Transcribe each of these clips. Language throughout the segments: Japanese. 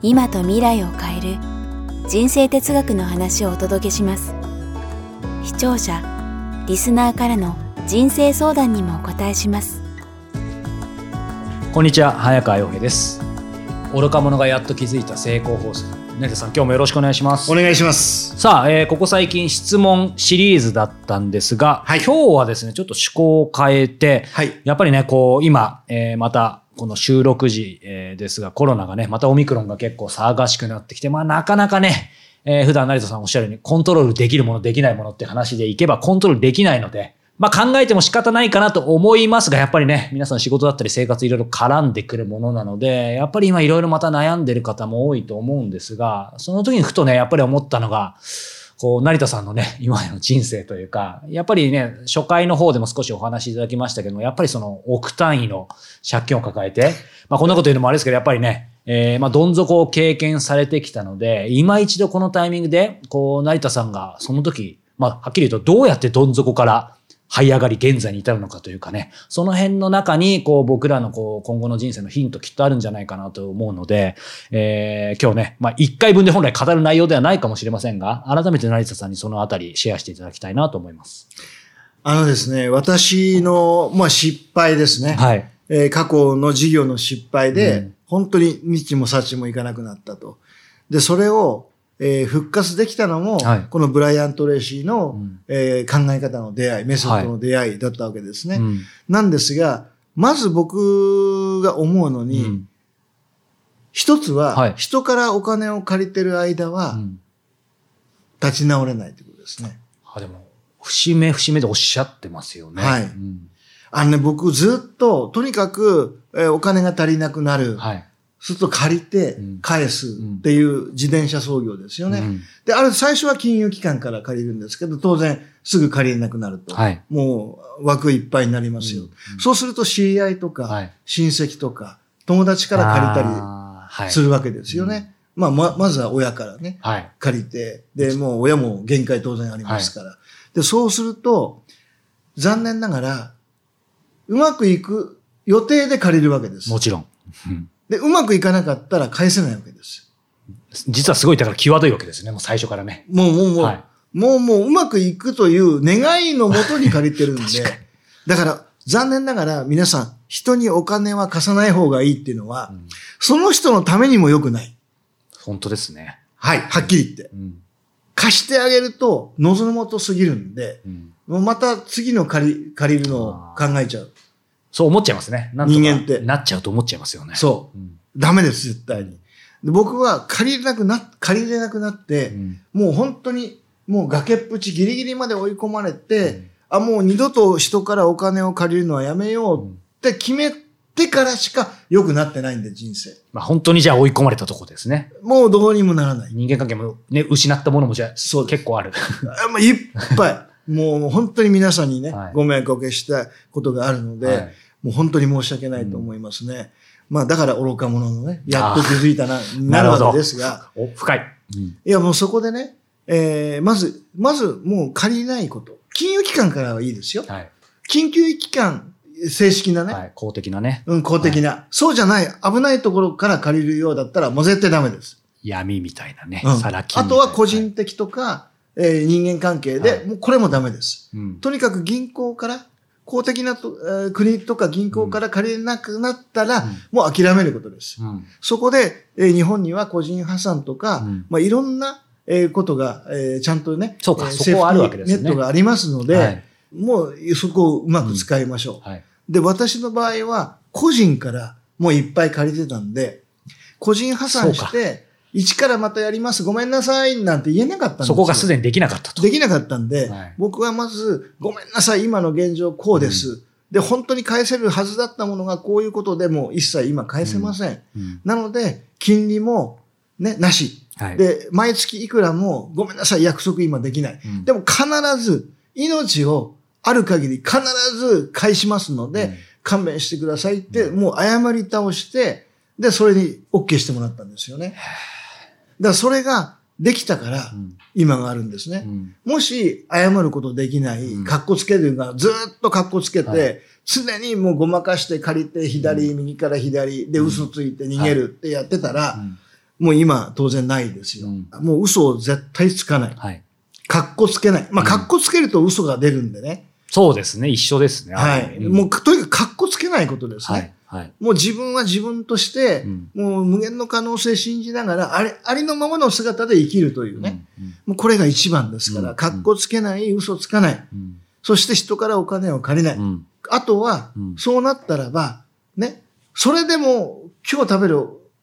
今と未来を変える人生哲学の話をお届けします。視聴者リスナーからの人生相談にもお答えします。こんにちは早川洋平です。愚か者がやっと気づいた成功法則。成田さん今日もよろしくお願いします。お願いします。さあ、えーここ最近質問シリーズだったんですが、はい。今日はですねちょっと趣向を変えて、はい。やっぱりねこう今、えーまたこの収録時、えですがコロナがねまたオミクロンが結構騒がしくなってきてまあなかなかね、えー普段成田さんおっしゃるようにコントロールできるものできないものって話でいけばコントロールできないのでまあ考えても仕方ないかなと思いますがやっぱりね皆さん仕事だったり生活いろいろ絡んでくるものなのでやっぱり今いろいろまた悩んでる方も多いと思うんですがその時にふとねやっぱり思ったのがこう、成田さんのね、今の人生というか、やっぱりね、初回の方でも少しお話いただきましたけども、やっぱりその億単位の借金を抱えて、まあこんなこと言うのもあれですけど、やっぱりね、えーまあどん底を経験されてきたので、今一度このタイミングで、こう、成田さんがその時、まあはっきり言うとどうやってどん底から這い上がり現在に至るのかというかね、その辺の中に、こう、僕らのこう、今後の人生のヒントきっとあるんじゃないかなと思うので、えー今日ね、まあ、一回分で本来語る内容ではないかもしれませんが、改めて成田さんにそのあたりシェアしていただきたいなと思います。あのですね、私の、まあ、失敗ですね。はい。えー過去の事業の失敗で、うん本当に道も幸もいかなくなったと。で、それを、えー復活できたのも、はいこのブライアント・レイシーの、うんえー考え方の出会い、メソッドの出会いだったわけですね。うんなんですが、まず僕が思うのに、うん一つは、はい人からお金を借りてる間は、うん立ち直れないということですね。あでも、節目節目でおっしゃってますよね。はいうんあのね、僕ずっと、とにかく、えーお金が足りなくなる。はい。すると借りてうん返すっていう自転車操業ですよね。うんで、ある最初は金融機関から借りるんですけど、当然すぐ借りれなくなると。はいもう枠いっぱいになりますよ。そうすると知り合いとか、はい親戚とか、友達から借りたたりするわけですよね。まあ、ま、まずは親からね、はい。借りて、で、もう親も限界当然ありますから。で、そうすると、残念ながら、うまくいく予定で借りるわけです。もちろん。うんで、うまくいかなかったら返せないわけです。実はすごい、だから際どいわけですね。もう最初からね。もう、もう、もう、はいもう、もう、うまくいくという願いのもとに借りてるんで だから、残念ながら皆さん、人にお金は貸さない方がいいっていうのは、うんその人のためにも良くない。本当ですね。はい、はっきり言って。うん貸してあげると、望むもとすぎるんで、うんもうまた次の借り、借りるのを考えちゃう。そう思っちゃいますね。人間ってなっちゃうと思っちゃいますよね。そう。うん。ダメです、絶対に。で僕は借りれなくな、借りれなくなって、うんもう本当に、もう崖っぷちギリギリまで追い込まれて、うんあ、もう二度と人からお金を借りるのはやめようって決めてからしか良くなってないんで、人生。まあ本当にじゃあ追い込まれたとこですね。もうどうにもならない。人間関係もね、失ったものもじゃあそう結構ある。あもういっぱい。もう本当に皆さんにね、はいご迷惑をおかけしたことがあるので、はいもう本当に申し訳ないと思いますね。まあだから愚か者のね、やっと気づいたな、なるわけですが、お、深い。いやもうそこでね、えー、まず、まずもう借りないこと。金融機関からはいいですよ。はい。緊急機関、正式なね、はい。公的なね。うん、公的な、そうじゃない、危ないところから借りるようだったらもう絶対ダメです。闇みたいなね。うんサラ金あ。とは個人的とか、えー人間関係で、はいもうこれもダメです。うん。とにかく銀行から、公的なと、えー国とか銀行から借りれなくなったら、うんもう諦めることです。うん。そこで、えー日本には個人破産とか、うんまあ、いろんな、えーことが、えーちゃんとね、そうかえーそこはあるわけですよねネットがありますので、はいもうそこをうまく使いましょう。はい。で、私の場合は、個人からもういっぱい借りてたんで、個人破産して、一からまたやります、ごめんなさい、なんて言えなかったんですよ。そこがすでにできなかったと。できなかったんで、はい僕はまず、ごめんなさい、今の現状こうです。で、本当に返せるはずだったものがこういうことでもう一切今返せません。うんなので、金利もね、なし。はい。で、毎月いくらも、ごめんなさい、約束今できない。うんでも必ず、命をある限り必ず返しますので、うん勘弁してくださいって、もう謝り倒して、で、それに OK してもらったんですよね。だからそれができたからう、ん今があるんですね。うんもし、謝ることできない、うん格好つけるが、ずーっと格好つけて、はい常にもうごまかして借りて、左、右から左で嘘ついて逃げるってやってたら、うんもう今当然ないですよ。うんもう嘘を絶対つかない。はい。格好つけない。まあ、うん格好つけると嘘が出るんでね。そうですね。一緒ですね。はい。うんもう、とにかく格好つけないことですね。はい。はい。もう自分は自分として、うん。もう無限の可能性信じながら、あれ、ありのままの姿で生きるというね。うん。もうこれが一番ですから、うん。格好つけない、嘘つかない。うん。そして人からお金を借りない。うん。あとはうん、そうなったらば、ね、それでも今日食べる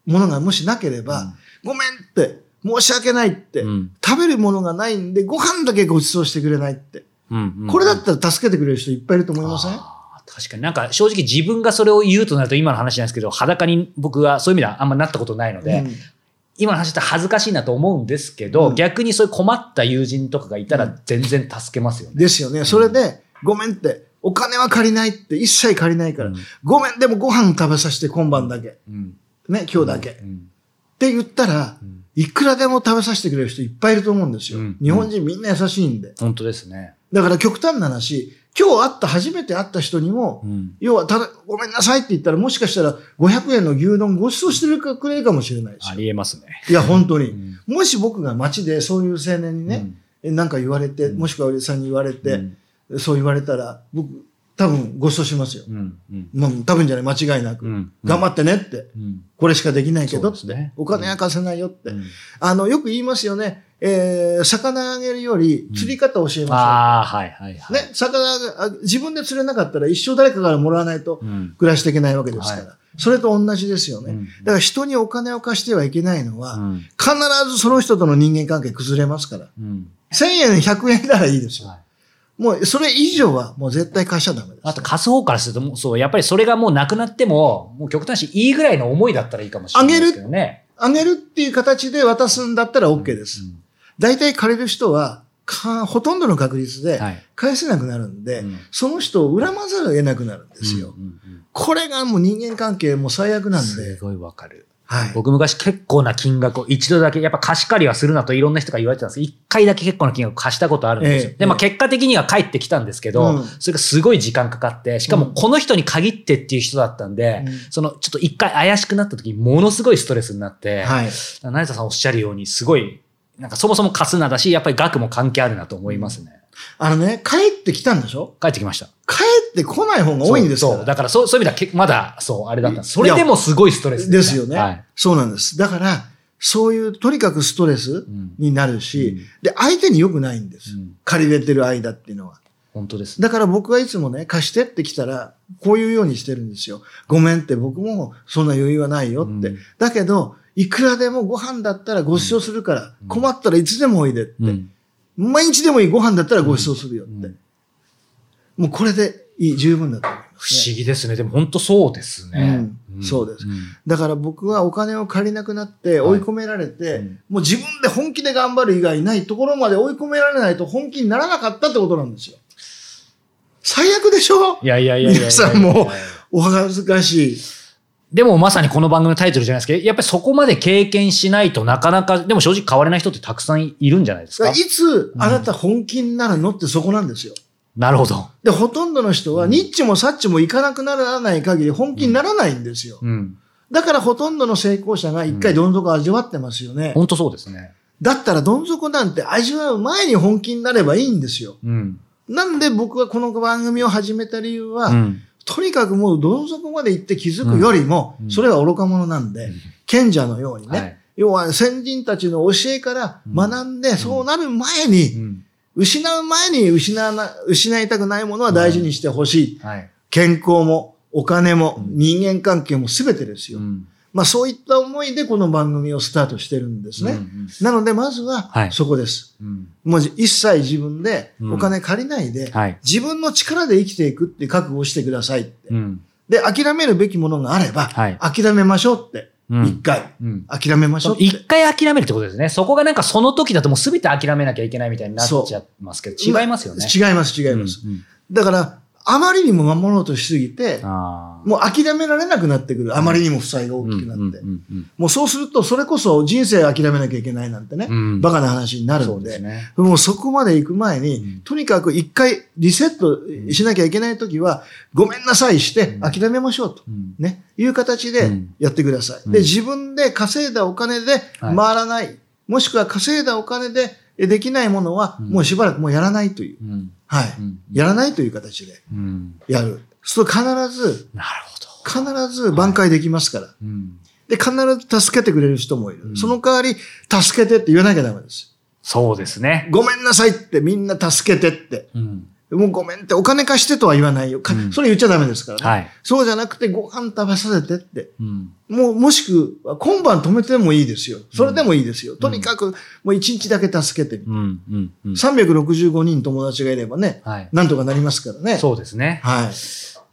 ものがもしなければ、ごめんって、申し訳ないって、うん。食べるものがないんで、ご飯だけご馳走してくれないって。うん。うん。これだったら助けてくれる人いっぱいいると思いません、あー確かになんか正直自分がそれを言うとなると今の話なんですけど裸に僕はそういう意味ではあんまなったことないので、うん今の話って恥ずかしいなと思うんですけど、うん逆にそういう困った友人とかがいたら全然助けますよね。ですよね。それで、ごめんって、お金は借りないって、一切借りないから、うんごめん、でもご飯食べさせて今晩だけ。うんね、今日だけ。っうんて言ったら、うんいくらでも食べさせてくれる人いっぱいいると思うんですよ。うん日本人みんな優しいんで。本当ですね。だから極端な話、今日会った、初めて会った人にも、うん要はただ、ごめんなさいって言ったら、もしかしたら500円の牛丼ご馳走してくれるかもしれないですあよ。りえますね。いや、本当に。うんもし僕が街でそういう青年にね、えなんか言われて、うんもしくはおじさんに言われうて、んそう言われたら、僕、多分ご馳走しますよ。うんうんもう多分じゃない、間違いなく。うん頑張ってねって。うんこれしかできないけどって。ねお金は貸せないよって。うんあの、よく言いますよね。えー、魚あげるより釣り方教えましょう。ああ、はいはいはい。ね、魚があ自分で釣れなかったら一生誰かからもらわないとうん暮らしていけないわけですから。はそれと同じですよね。うんだから人にお金を貸してはいけないのは、うん必ずその人との人間関係崩れますから。うん1000円、100円ならいいですよ。はいもうそれ以上はもう絶対貸しちゃダメです。あと貸す方からするともう、そう、やっぱりそれがもうなくなっても、もう極端しいいぐらいの思いだったらいいかもしれないですけどね。あげるっていう形で渡すんだったら OK です。うん大体借りる人は、かほとんどの確率ではい。返せなくなるんで、うんその人を恨まざるを得なくなるんですよ。うんうんうんこれがもう人間関係も最悪なんで。すごいわかる。はい。僕昔結構な金額を一度だけ、やっぱ貸し借りはするなといろんな人が言われてたんですけど、一回だけ結構な金額貸したことあるんですよ。ええで、まあ結果的には返ってきたんですけど、うんそれがすごい時間かかって、しかもうんこの人に限ってっていう人だったんで、うんそのちょっと一回怪しくなった時にものすごいストレスになって、はい。成田さんおっしゃるようにすごい、なんかそもそも貸すなだし、やっぱり額も関係あるなと思いますね。あのね、帰ってきたんでしょ？帰ってきました。帰ってこない方が多いんですから。そうそう。だからそうそういう意味ではけまだ、そう、あれだった。それでもすごいストレスですよね、はい。そうなんです。だから、そういう、とにかくストレスんになるし、うんで、相手に良くないんです。うん借りれてる間っていうのは。本当です。だから僕はいつもね、貸してって来たら、こういうようにしてるんですよ。ごめんって僕もそんな余裕はないよって。うんだけど、いくらでもご飯だったらご馳走するから、困ったらいつでもおいでって。うん。毎日でもいいご飯だったらご馳走するよって。うんもうこれでいい、十分だと思います、不ね。思議ですね。でも本当そうですね。うんそうですんだから僕はお金を借りなくなって追い込められて、うんもう自分で本気で頑張る以外ないところまで追い込められないと本気にならなかったってことなんですよ。最悪でしょ？いやいやいやいやいや皆さんもお恥ずかしい。でもまさにこの番組のタイトルじゃないですけど、やっぱりそこまで経験しないとなかなか、でも正直変われない人ってたくさんいるんじゃないですか？いつあなた本気になるのってそこなんですよ。なるほど。で、ほとんどの人はニッチもサッチもいかなくならない限り本気にならないんですよ。うん。だからほとんどの成功者が一回どん底を味わってますよね。本当そうですね。だったらどん底なんて味わう前に本気になればいいんですよ。うん。なんで僕がこの番組を始めた理由は、うん。とにかくもうどん底まで行って気づくよりも、うん。それは愚か者なんで、賢者のようにね、はい。要は先人たちの教えから学んで、そうなる前うに、ん。失う前に失わな失いたくないものは大事にしてほしい。はい。健康も、お金も、うん。人間関係も全てですよ。うんまあそういった思いでこの番組をスタートしてるんですね。うんうんなのでまずははいそこです。うんもう一切自分でうんお金借りないで、はい。自分の力で生きていくって覚悟をしてくださいって。うん。で、諦めるべきものがあれば、はい諦めましょうって。うん一回。うん。諦めましょう。一回諦めるってことですね。そこがなんかその時だともう全て諦めなきゃいけないみたいになっちゃいますけど、違いますよね。違います、違います。うんうんだから、あまりにも守ろうとしすぎて、あーもう諦められなくなってくる。あまりにも負債が大きくなって。もうそうすると、それこそ人生諦めなきゃいけないなんてね、うんバカな話になるそんで、うですね。もうそこまで行く前に、うんとにかく一回リセットしなきゃいけないときは、ごめんなさいしてうん諦めましょうと。うんね、いう形でうんやってください。うんで、自分で稼いだお金で回らない。もしくは稼いだお金でできないものは、うんもうしばらくもうやらないという。うんはい。うんやらないという形でうんやる。そう必ず、なるほど。必ず挽回できますから。うんで、必ず助けてくれる人もいる。うんその代わり、助けてって言わなきゃダメです。そうですね。ごめんなさいってみんな助けてって。うんもうごめんってお金貸してとは言わないよ。かうんそれ言っちゃダメですからね。はい。そうじゃなくてご飯食べさせてって。うんもう、もしくは今晩止めてもいいですよ。それでもいいですよ。とにかく、もう一日だけ助けてみる。うんうんうん365人友達がいればね、はい。なんとかなりますからね。そうですね。はい。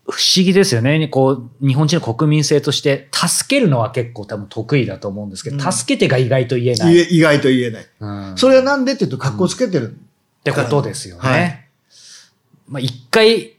不思議ですよね。こう、日本人の国民性として、助けるのは結構多分得意だと思うんですけど、うん助けてが意外と言えない。意外と言えない。うんそれはなんでって言うと、格好つけてる。ってことですよね。はいまあ一回、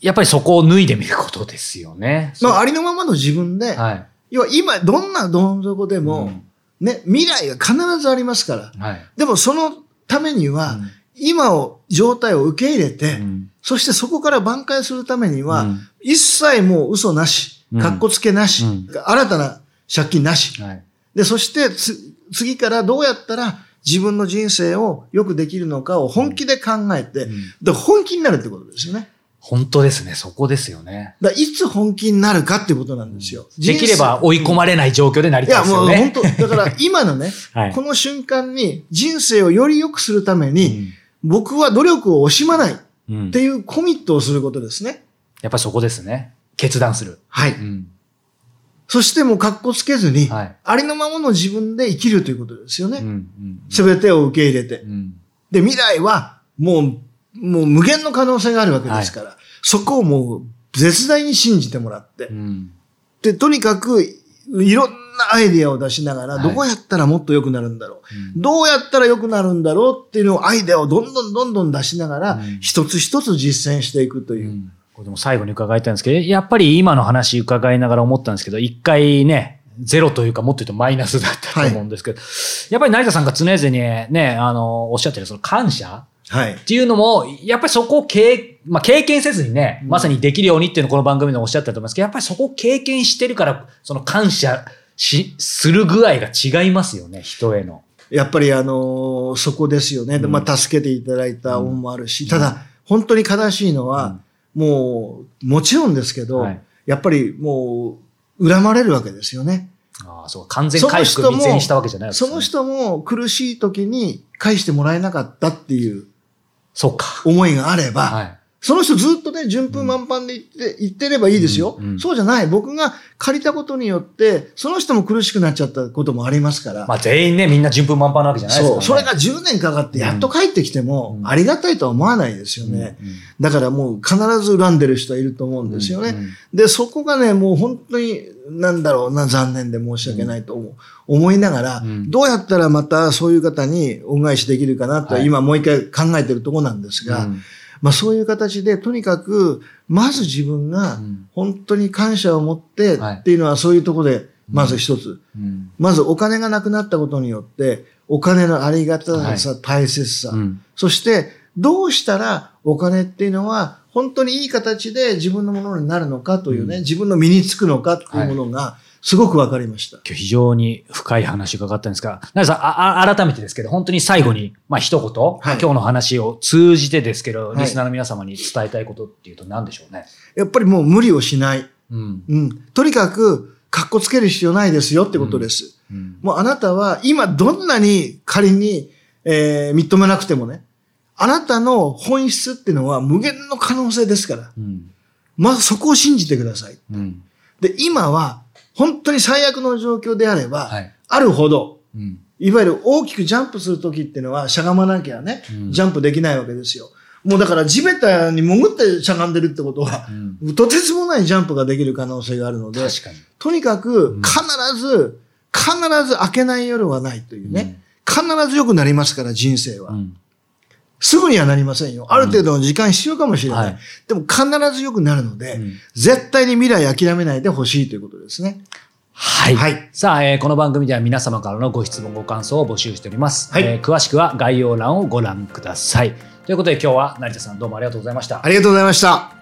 やっぱりそこを脱いでみることですよね。まあ、ありのままの自分で、はい。要は今、どんなどん底でも、うんね、未来が必ずありますから。はい。でもそのためには、今を、状態を受け入れて、うんそしてそこから挽回するためには、うん一切もう嘘なしうん、格好つけなし、うん新たな借金なし。はい。で、そしてつ、次からどうやったら自分の人生をよくできるのかを本気で考えて、うんで本気になるってことですよね。本当ですね。そこですよね。だいつ本気になるかってことなんですよ。できれば追い込まれない状況でなりいや、たいですよもう本ね。当、だから 今のね、はいこの瞬間に人生をより良くするために、うん僕は努力を惜しまないっうんていうコミットをすることですね。やっぱりそこですね。決断する。はい。うんそしてもう格好つけずに、はいありのままの自分で生きるということですよね。すべてを受け入れてう。んで、未来はもう、もう無限の可能性があるわけですから、そこをもう絶大に信じてもらってう、んで、とにかくいろんなアイディアを出しながら、はいどうやったらもっと良くなるんだろう。うんどうやったら良くなるんだろうっていうのをアイデアをどんどんどんどん出しながら、うん一つ一つ実践していくという。うんこれでも最後に伺いたいんですけど、やっぱり今の話伺いながら思ったんですけど、一回ね、ゼロというかもっと言うとマイナスだったと思うんですけど、やっぱり成田さんが常々にね、あの、おっしゃってるその感謝はい。っていうのも、やっぱりそこを経,、まあ、経験せずにね、うんまさにできるようにっていうのをこの番組でもおっしゃってたと思いますけど、やっぱりそこを経験してるから、その感謝し、する具合が違いますよね、人への。やっぱりあのーそこですよね。でうんまあ、助けていただいた恩もあるし、ただ、本当に悲しいのは、もう、もちろんですけど、はいやっぱりもう、恨まれるわけですよね。ああ、そう、完全回復未然したわけじゃないですねその人も苦しい時に返してもらえなかったっていうそうか。思いがあれば、はい。その人ずっとね、順風満帆で言って、言ってればいいですよ、うんうんそうじゃない。僕が借りたことによって、その人も苦しくなっちゃったこともありますから。まあ全員ね、みんな順風満帆なわけじゃないですから、そう。ね。それが10年かかってやっと帰ってきても、うんありがたいとは思わないですよね。うんうんだからもう必ず恨んでる人はいると思うんですよね。うんうんで、そこがね、もう本当に、なんだろうな、残念で申し訳ないと思う。思いながら、うんどうやったらまたそういう方に恩返しできるかなと、はい今もう一回考えてるところなんですが、うんまあそういう形で、とにかく、まず自分がうん。本当に感謝を持ってはい。っていうのはそういうところで、まず一つ。うん。まずお金がなくなったことによって、お金のありがたさ、大切さ、うん。そして、どうしたらお金っていうのは、本当にいい形で自分のものになるのかというね、うん。自分の身につくのかっていうものが、すごくわかりました。今日非常に深い話が伺ったんですが、成田さんああ、改めてですけど、本当に最後に、まあ一言、はい今日の話を通じてですけど、はいリスナーの皆様に伝えたいことっていうと何でしょうね？やっぱりもう無理をしない。うん。うん。とにかく、格好つける必要ないですよってことです。うんもうあなたは今どんなに仮に、えー認めなくてもね、あなたの本質っていうのは無限の可能性ですから、うん。まずそこを信じてください。うん。で、今は本当に最悪の状況であれば、はい。あるほど、うん。いわゆる大きくジャンプするときっていうのはしゃがまなきゃね、うんジャンプできないわけですよ。もうだから地べたに潜ってしゃがんでるってことは、うんとてつもないジャンプができる可能性があるので、確かに。とにかくうん必ず、必ず明けない夜はないというね。必ず良くなりますから、人生は。うんすぐにはなりませんよ。ある程度の時間必要かもしれない。はいでも必ず良くなるので、うん絶対に未来諦めないでほしいということですね。はい。はいさあ、えーこの番組では皆様からのご質問、ご感想を募集しております。はいえー詳しくは概要欄をご覧ください。ということで今日は成田さんどうもありがとうございました。ありがとうございました。